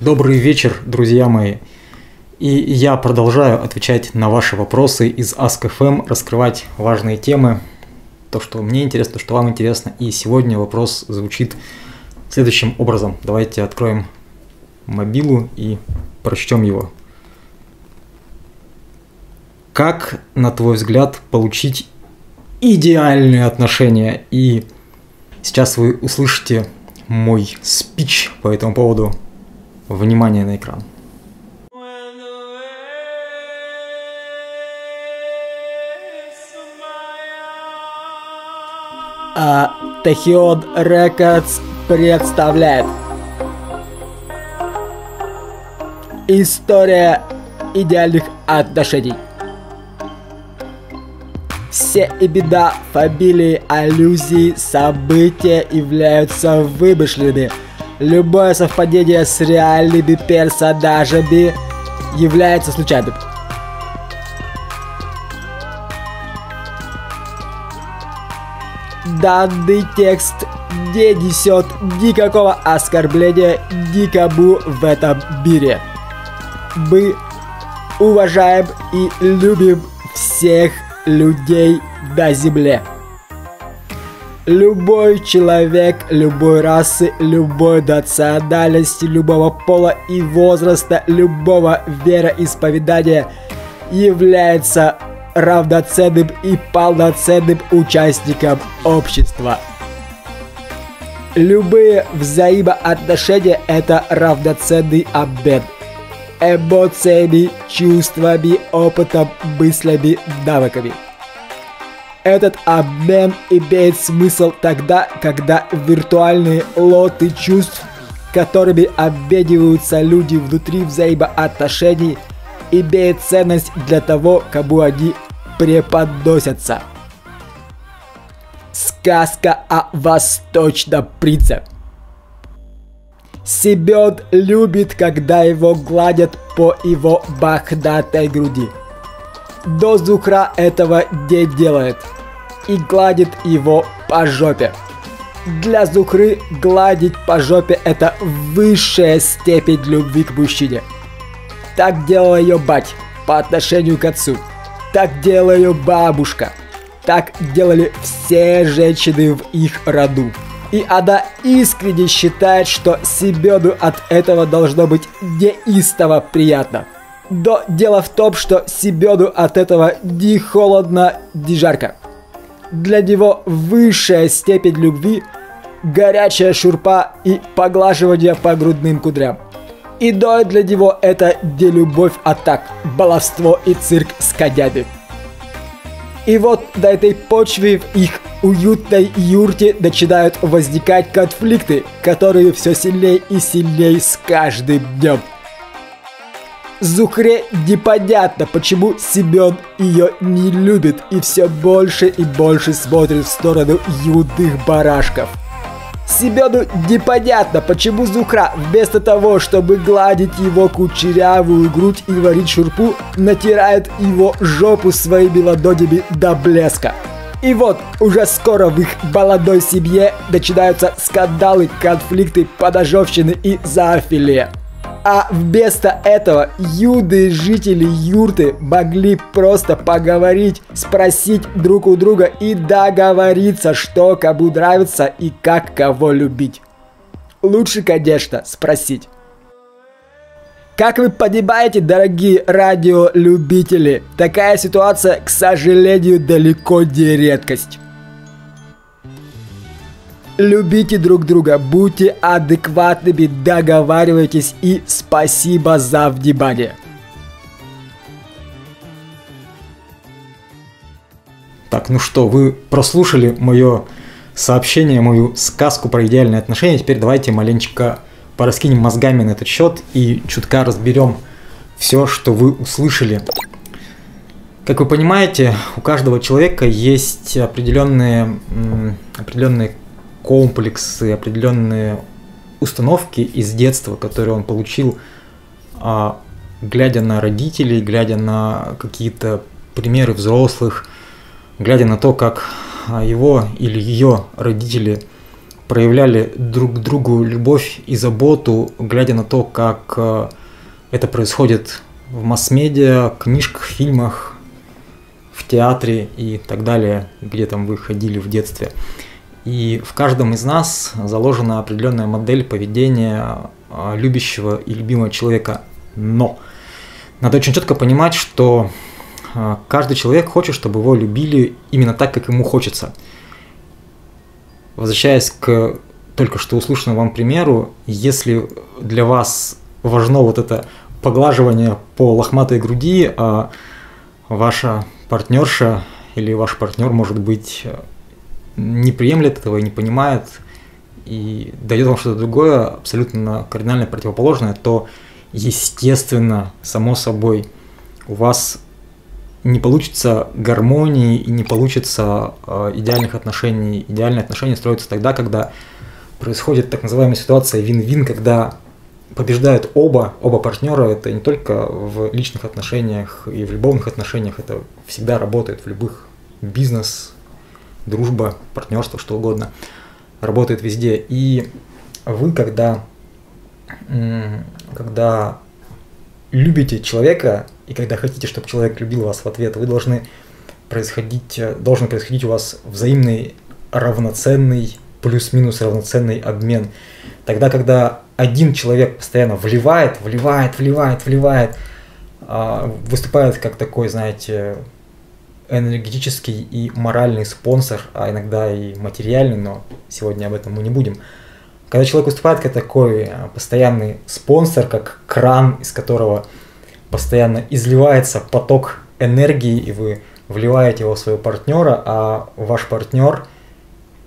Добрый вечер, друзья мои. И я продолжаю отвечать на ваши вопросы из Ask.fm, раскрывать важные темы, то, что мне интересно, то, что вам интересно. И сегодня вопрос звучит следующим образом. Давайте откроем мобилу и прочтем его. Как, на твой взгляд, получить идеальные отношения? И сейчас вы услышите мой спич по этому поводу. Внимание на экран. А Тахиод Рекордс представляет. История идеальных отношений. Все и беда, фамилии, аллюзии, события являются вымышленными Любое совпадение с реальными персонажами является случайным Данный текст не несет никакого оскорбления никому в этом мире. Мы уважаем и любим всех людей на земле. Любой человек, любой расы, любой национальности, любого пола и возраста, любого вероисповедания является равноценным и полноценным участником общества. Любые взаимоотношения – это равноценный обмен эмоциями, чувствами, опытом, мыслями, навыками. Этот обмен имеет смысл тогда, когда виртуальные лоты чувств, которыми обмениваются люди внутри взаимоотношений, имеют ценность для того, кому они преподносятся. Сказка о восточном принце. Семен любит, когда его гладят по его бахдатой груди. До Зухра этого не делает и гладит его по жопе. Для Зухры гладить по жопе это высшая степень любви к мужчине. Так делала ее бать по отношению к отцу. Так делала ее бабушка. Так делали все женщины в их роду. И она искренне считает, что Семену от этого должно быть неистово приятно. Но дело в том, что Семену от этого ни холодно, ни жарко. Для него высшая степень любви – горячая шурпа и поглаживание по грудным кудрям. И да, для него это не любовь, а так, баловство и цирк с конями. И вот на этой почве в их уютной юрте начинают возникать конфликты, которые все сильнее и сильнее с каждым днем. Зухре непонятно, почему Семен ее не любит и все больше и больше смотрит в сторону юных барашков – Семену непонятно, почему Зухра вместо того, чтобы гладить его кучерявую грудь и варить шурпу, натирает его жопу своими ладонями до блеска. И вот, уже скоро в их молодой семье начинаются скандалы, конфликты, подожовщины и зоофилия. А вместо этого юные жители юрты могли просто поговорить, спросить друг у друга и договориться, что кому нравится и как кого любить. Лучше, конечно, спросить. Как вы понимаете, дорогие радиолюбители, такая ситуация, к сожалению, далеко не редкость. Любите друг друга, будьте адекватными, договаривайтесь и спасибо за внимание. Так, ну что, вы прослушали мое сообщение, мою сказку про идеальные отношения. Теперь давайте маленечко пораскинем мозгами на этот счет и чутка разберем все, что вы услышали. Как вы понимаете, у каждого человека есть определенные, определенные комплексы, определенные установки из детства, которые он получил, а, глядя на родителей, глядя на какие-то примеры взрослых, глядя на то, как а, его или ее родители проявляли друг к другу любовь и заботу, глядя на то, как э, это происходит в масс-медиа, книжках, фильмах, в театре и так далее, где там вы ходили в детстве. И в каждом из нас заложена определенная модель поведения а, любящего и любимого человека. Но надо очень четко понимать, что а, каждый человек хочет, чтобы его любили именно так, как ему хочется. Возвращаясь к только что услышанному вам примеру, если для вас важно вот это поглаживание по лохматой груди, а ваша партнерша или ваш партнер, может быть, не приемлет этого и не понимает, и дает вам что-то другое, абсолютно кардинально противоположное, то, естественно, само собой, у вас не получится гармонии и не получится э, идеальных отношений. Идеальные отношения строятся тогда, когда происходит так называемая ситуация вин-вин, когда побеждают оба, оба партнера, это не только в личных отношениях и в любовных отношениях, это всегда работает в любых бизнес, дружба, партнерство, что угодно, работает везде. И вы, когда, когда любите человека и когда хотите, чтобы человек любил вас в ответ, вы должны происходить, должен происходить у вас взаимный равноценный, плюс-минус равноценный обмен. Тогда, когда один человек постоянно вливает, вливает, вливает, вливает, а, выступает как такой, знаете, энергетический и моральный спонсор, а иногда и материальный, но сегодня об этом мы не будем. Когда человек выступает как такой а, постоянный спонсор, как кран, из которого постоянно изливается поток энергии, и вы вливаете его в своего партнера, а ваш партнер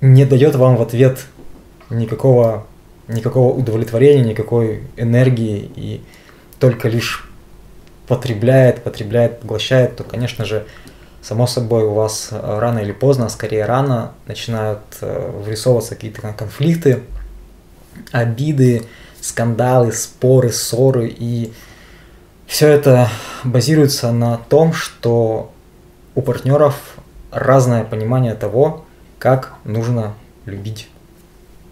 не дает вам в ответ никакого никакого удовлетворения, никакой энергии и только лишь потребляет, потребляет, поглощает, то, конечно же, само собой у вас э, рано или поздно, а скорее рано, начинают э, вырисовываться какие-то конфликты, обиды, скандалы, споры, ссоры. И все это базируется на том, что у партнеров разное понимание того, как нужно любить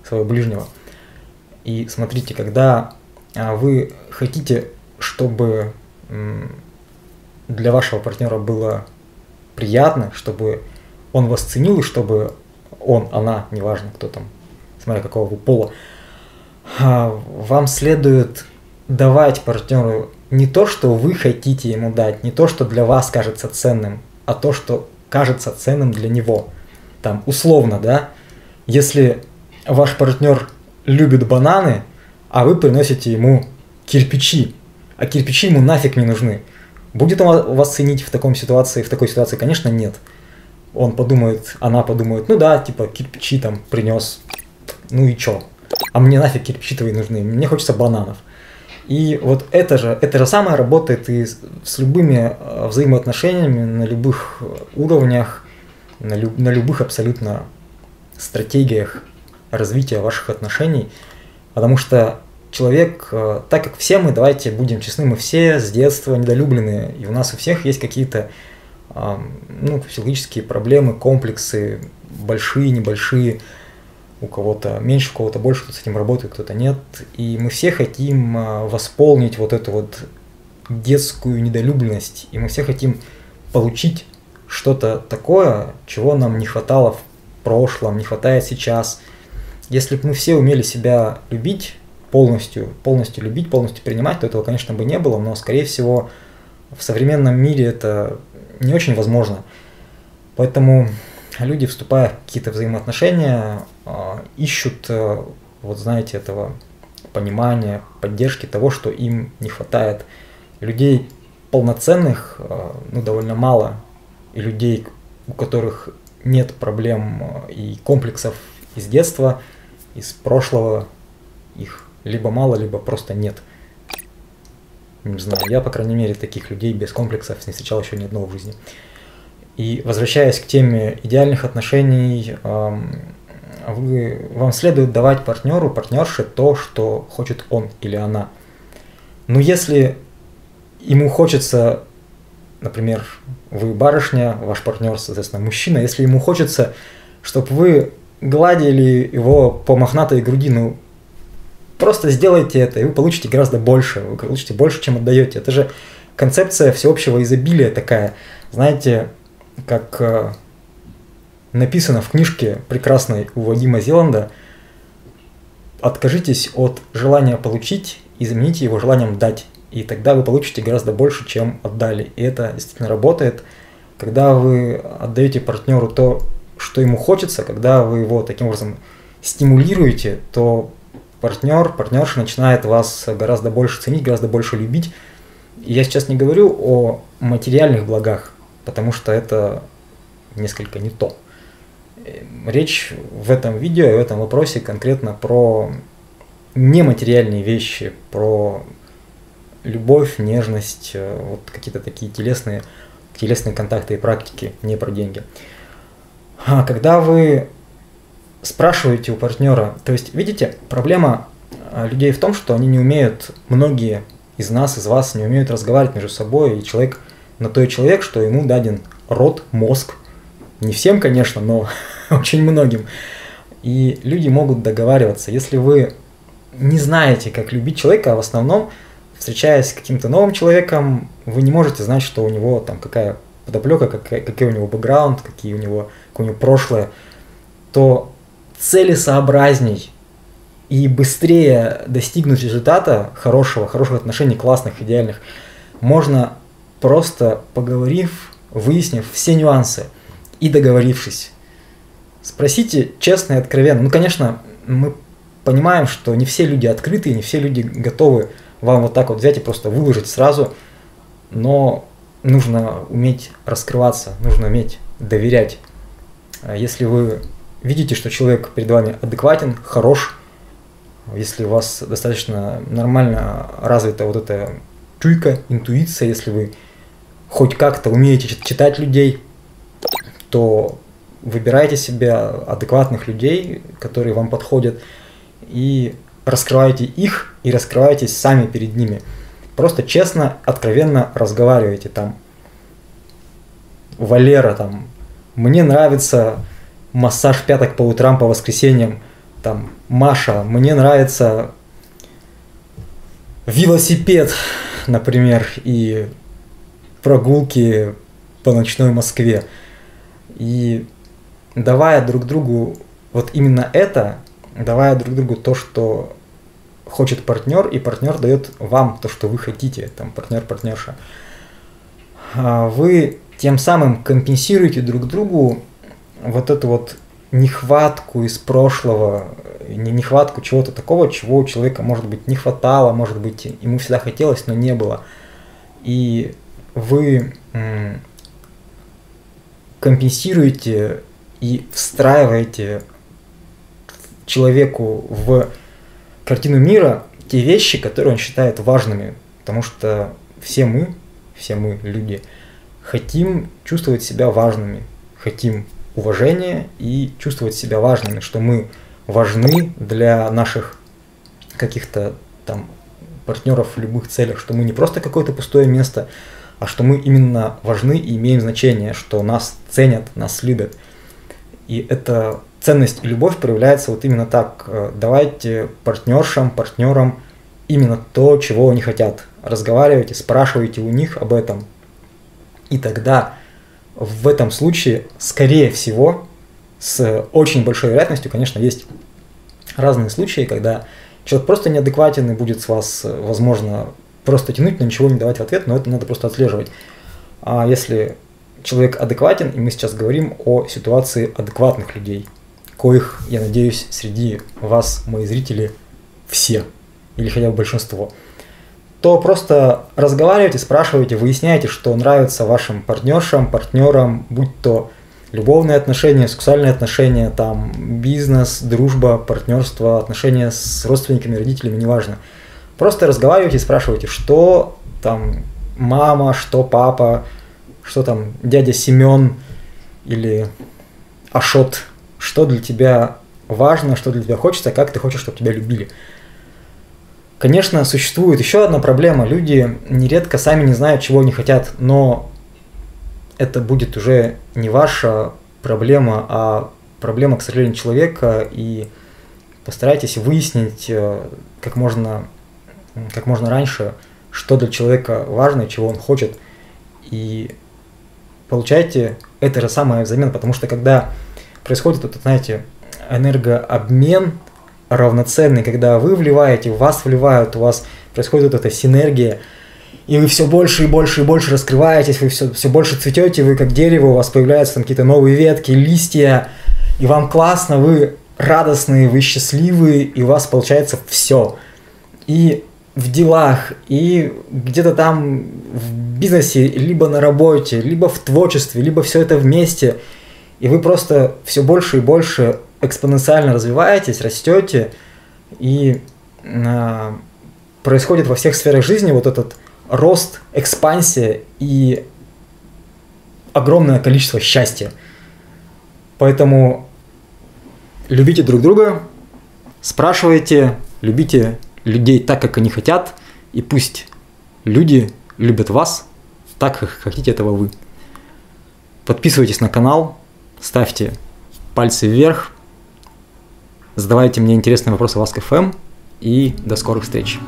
своего ближнего. И смотрите, когда а, вы хотите, чтобы для вашего партнера было приятно, чтобы он вас ценил, и чтобы он, она, неважно кто там, смотря какого вы пола, а, вам следует давать партнеру не то, что вы хотите ему дать, не то, что для вас кажется ценным, а то, что кажется ценным для него. Там, условно, да, если ваш партнер любит бананы, а вы приносите ему кирпичи, а кирпичи ему нафиг не нужны. Будет он вас ценить в таком ситуации, в такой ситуации, конечно, нет. Он подумает, она подумает, ну да, типа кирпичи там принес, ну и чё? А мне нафиг кирпичи твои нужны, мне хочется бананов. И вот это же, это же самое работает и с любыми э, взаимоотношениями на любых уровнях, на, люб, на любых абсолютно стратегиях развития ваших отношений, потому что человек, э, так как все мы, давайте будем честны, мы все с детства недолюбленные, и у нас у всех есть какие-то ну, психологические проблемы, комплексы, большие, небольшие, у кого-то меньше, у кого-то больше, кто с этим работает, кто-то нет. И мы все хотим э, восполнить вот эту вот детскую недолюбленность, и мы все хотим получить что-то такое, чего нам не хватало в прошлом, не хватает сейчас – если бы мы все умели себя любить полностью, полностью любить, полностью принимать, то этого, конечно, бы не было, но, скорее всего, в современном мире это не очень возможно. Поэтому люди, вступая в какие-то взаимоотношения, а, ищут, э, вот знаете, этого понимания, поддержки того, что им не хватает. Людей полноценных, э, ну, довольно мало, и людей, у которых нет проблем э, и комплексов из детства – из прошлого их либо мало, либо просто нет. Не знаю, я, по крайней мере, таких людей без комплексов не встречал еще ни одного в жизни. И возвращаясь к теме идеальных отношений, вы, вам следует давать партнеру, партнерше то, что хочет он или она. Но если ему хочется, например, вы барышня, ваш партнер, соответственно, мужчина, если ему хочется, чтобы вы гладили его по мохнатой груди, ну, просто сделайте это, и вы получите гораздо больше, вы получите больше, чем отдаете. Это же концепция всеобщего изобилия такая. Знаете, как э, написано в книжке прекрасной у Вадима Зеланда, откажитесь от желания получить и замените его желанием дать. И тогда вы получите гораздо больше, чем отдали. И это действительно работает. Когда вы отдаете партнеру то, что ему хочется, когда вы его таким образом стимулируете, то партнер, партнерша начинает вас гораздо больше ценить, гораздо больше любить. И я сейчас не говорю о материальных благах, потому что это несколько не то. Речь в этом видео, в этом вопросе конкретно про нематериальные вещи, про любовь, нежность, э, вот какие-то такие телесные, телесные контакты и практики, не про деньги. А когда вы спрашиваете у партнера, то есть, видите, проблема а, людей в том, что они не умеют, многие из нас, из вас не умеют разговаривать между собой, и человек на то и человек, что ему даден рот, мозг, не всем, конечно, но очень многим. И люди могут договариваться. Если вы не знаете, как любить человека, а в основном, встречаясь с каким-то новым человеком, вы не можете знать, что у него там какая подоплека, какая, какой у него бэкграунд, какие у него, какое у него прошлое, то целесообразней и быстрее достигнуть результата хорошего, хороших отношений, классных, идеальных, можно просто поговорив, выяснив все нюансы и договорившись. Спросите честно и откровенно. Ну, конечно, мы понимаем, что не все люди открыты, не все люди готовы вам вот так вот взять и просто выложить сразу, но нужно уметь раскрываться, нужно уметь доверять. А если вы видите, что человек перед вами адекватен, хорош, если у вас достаточно нормально развита вот эта чуйка, интуиция, если вы хоть как-то умеете читать людей, то выбирайте себе адекватных людей, которые вам подходят, и раскрывайте их, и раскрывайтесь сами перед ними. Просто честно, откровенно разговаривайте там. Валера там, мне нравится массаж пяток по утрам по воскресеньям. Там, Маша, мне нравится велосипед, например, и прогулки по ночной Москве. И давая друг другу вот именно это, давая друг другу то, что хочет партнер, и партнер дает вам то, что вы хотите, там партнер, партнерша, а вы тем самым компенсируете друг другу вот эту вот нехватку из прошлого, нехватку чего-то такого, чего у человека, может быть, не хватало, может быть, ему всегда хотелось, но не было. И вы компенсируете и встраиваете человеку в картину мира те вещи, которые он считает важными. Потому что все мы, все мы, люди, хотим чувствовать себя важными, хотим уважения и чувствовать себя важными, что мы важны для наших каких-то там партнеров в любых целях, что мы не просто какое-то пустое место, а что мы именно важны и имеем значение, что нас ценят, нас любят. И эта ценность и любовь проявляется вот именно так. Э, давайте партнершам, партнерам именно то, чего они хотят. Разговаривайте, спрашивайте у них об этом. И тогда в этом случае, скорее всего, с очень большой вероятностью, конечно, есть разные случаи, когда человек просто неадекватен и будет с вас, возможно, просто тянуть, но ничего не давать в ответ, но это надо просто отслеживать. А если человек адекватен, и мы сейчас говорим о ситуации адекватных людей, коих, я надеюсь, среди вас, мои зрители, все, или хотя бы большинство – то просто разговаривайте, спрашивайте, выясняйте, что нравится вашим партнершам, партнерам, будь то любовные отношения, сексуальные отношения, там, бизнес, дружба, партнерство, отношения с родственниками, родителями, неважно. Просто разговаривайте, спрашивайте, что там мама, что папа, что там дядя Семен или Ашот, что для тебя важно, что для тебя хочется, как ты хочешь, чтобы тебя любили. Конечно, существует еще одна проблема. Люди нередко сами не знают, чего они хотят, но это будет уже не ваша проблема, а проблема, к сожалению, человека, и постарайтесь выяснить э, как можно, как можно раньше, что для человека важно, чего он хочет, и получайте это же самое взамен, потому что когда происходит этот, знаете, энергообмен равноценный, когда вы вливаете, в вас вливают, у вас происходит вот эта синергия, и вы все больше и больше и больше раскрываетесь, вы все, все больше цветете, вы как дерево, у вас появляются там какие-то новые ветки, листья, и вам классно, вы радостные, вы счастливые, и у вас получается все. И в делах, и где-то там в бизнесе, либо на работе, либо в творчестве, либо все это вместе. И вы просто все больше и больше экспоненциально развиваетесь, растете, и э, происходит во всех сферах жизни вот этот рост, экспансия и огромное количество счастья. Поэтому любите друг друга, спрашивайте, любите людей так, как они хотят, и пусть люди любят вас так, как хотите этого вы. Подписывайтесь на канал, ставьте пальцы вверх, задавайте мне интересные вопросы в Ask.fm и до скорых встреч.